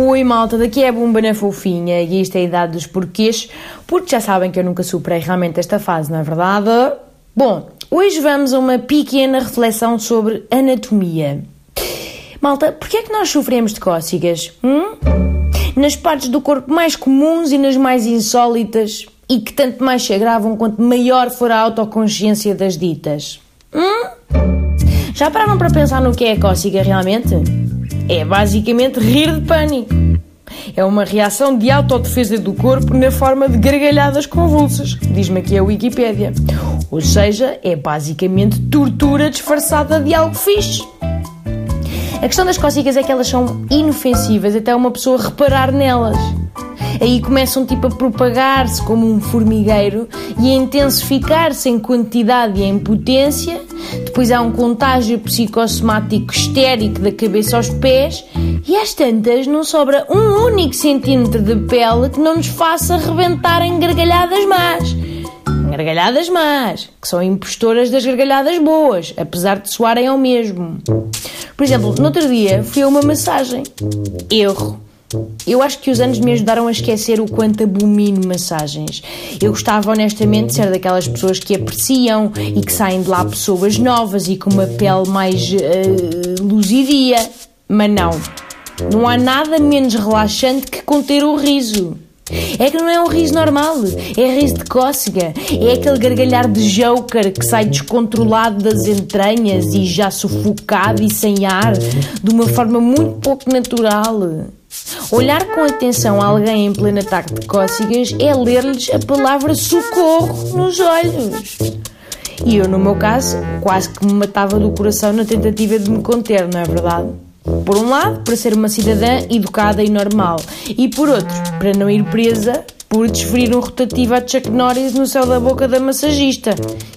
Oi malta, daqui é a Bumba na Fofinha e isto é a idade dos porquês, porque já sabem que eu nunca superei realmente esta fase, não é verdade? Bom, hoje vamos a uma pequena reflexão sobre anatomia. Malta, porquê é que nós sofremos de cócegas? Hum? Nas partes do corpo mais comuns e nas mais insólitas e que tanto mais se agravam quanto maior for a autoconsciência das ditas. Hum? Já pararam para pensar no que é a cócega realmente? É basicamente rir de pânico. É uma reação de autodefesa do corpo na forma de gargalhadas convulsas, diz-me aqui a Wikipédia. Ou seja, é basicamente tortura disfarçada de algo fixe. A questão das cócegas é que elas são inofensivas até uma pessoa reparar nelas. Aí começam tipo a propagar-se como um formigueiro e a intensificar-se em quantidade e em potência. Depois há um contágio psicossomático histérico da cabeça aos pés e às tantas não sobra um único centímetro de pele que não nos faça rebentar em gargalhadas más. Gargalhadas más, que são impostoras das gargalhadas boas, apesar de soarem ao mesmo. Por exemplo, no outro dia fui a uma massagem. Erro. Eu acho que os anos me ajudaram a esquecer o quanto abomino massagens. Eu gostava honestamente de ser daquelas pessoas que apreciam e que saem de lá pessoas novas e com uma pele mais uh, luzidia. Mas não. Não há nada menos relaxante que conter o riso. É que não é um riso normal, é riso de cócega, é aquele gargalhar de joker que sai descontrolado das entranhas e já sufocado e sem ar, de uma forma muito pouco natural. Olhar com atenção alguém em pleno ataque de cócegas é ler-lhes a palavra socorro nos olhos. E eu, no meu caso, quase que me matava do coração na tentativa de me conter, não é verdade? Por um lado, para ser uma cidadã educada e normal, e por outro, para não ir presa por desferir um rotativo a Chuck Norris no céu da boca da massagista,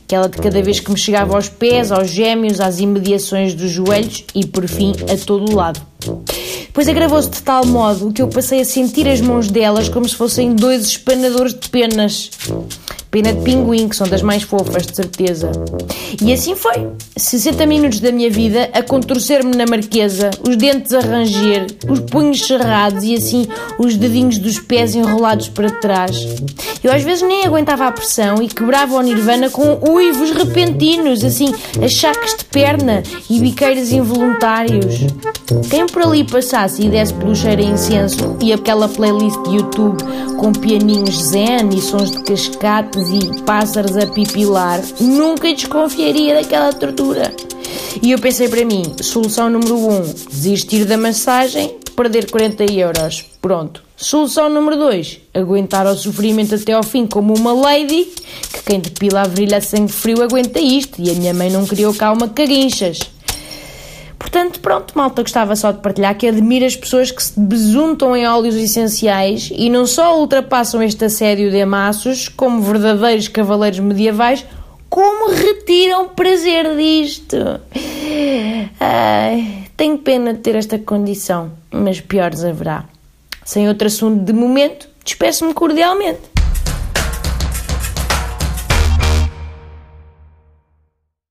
aquela de cada vez que me chegava aos pés, aos gêmeos, às imediações dos joelhos e, por fim, a todo o lado. Depois agravou-se de tal modo que eu passei a sentir as mãos delas como se fossem dois espanadores de penas. Pena de pinguim, que são das mais fofas, de certeza. E assim foi. 60 minutos da minha vida a contorcer-me na marquesa, os dentes a ranger, os punhos cerrados e assim os dedinhos dos pés enrolados para trás. Eu às vezes nem aguentava a pressão e quebrava o nirvana com uivos repentinos, assim, achaques de perna e biqueiros involuntários. Quem por ali passasse e desse pelo cheiro a incenso e aquela playlist de YouTube com pianinhos zen e sons de e pássaros a pipilar, nunca desconfiaria daquela tortura. E eu pensei para mim, solução número 1, um, desistir da massagem, perder 40 euros. Pronto. Solução número 2, aguentar o sofrimento até ao fim como uma lady, que quem depila a virilha a sangue frio aguenta isto, e a minha mãe não criou cá uma caguinchas. Portanto, pronto, malta, gostava só de partilhar que admiro as pessoas que se besuntam em óleos essenciais e não só ultrapassam este assédio de amassos como verdadeiros cavaleiros medievais, como retiram prazer disto. Ai, tenho pena de ter esta condição, mas piores haverá. Sem outro assunto de momento, despeço-me cordialmente.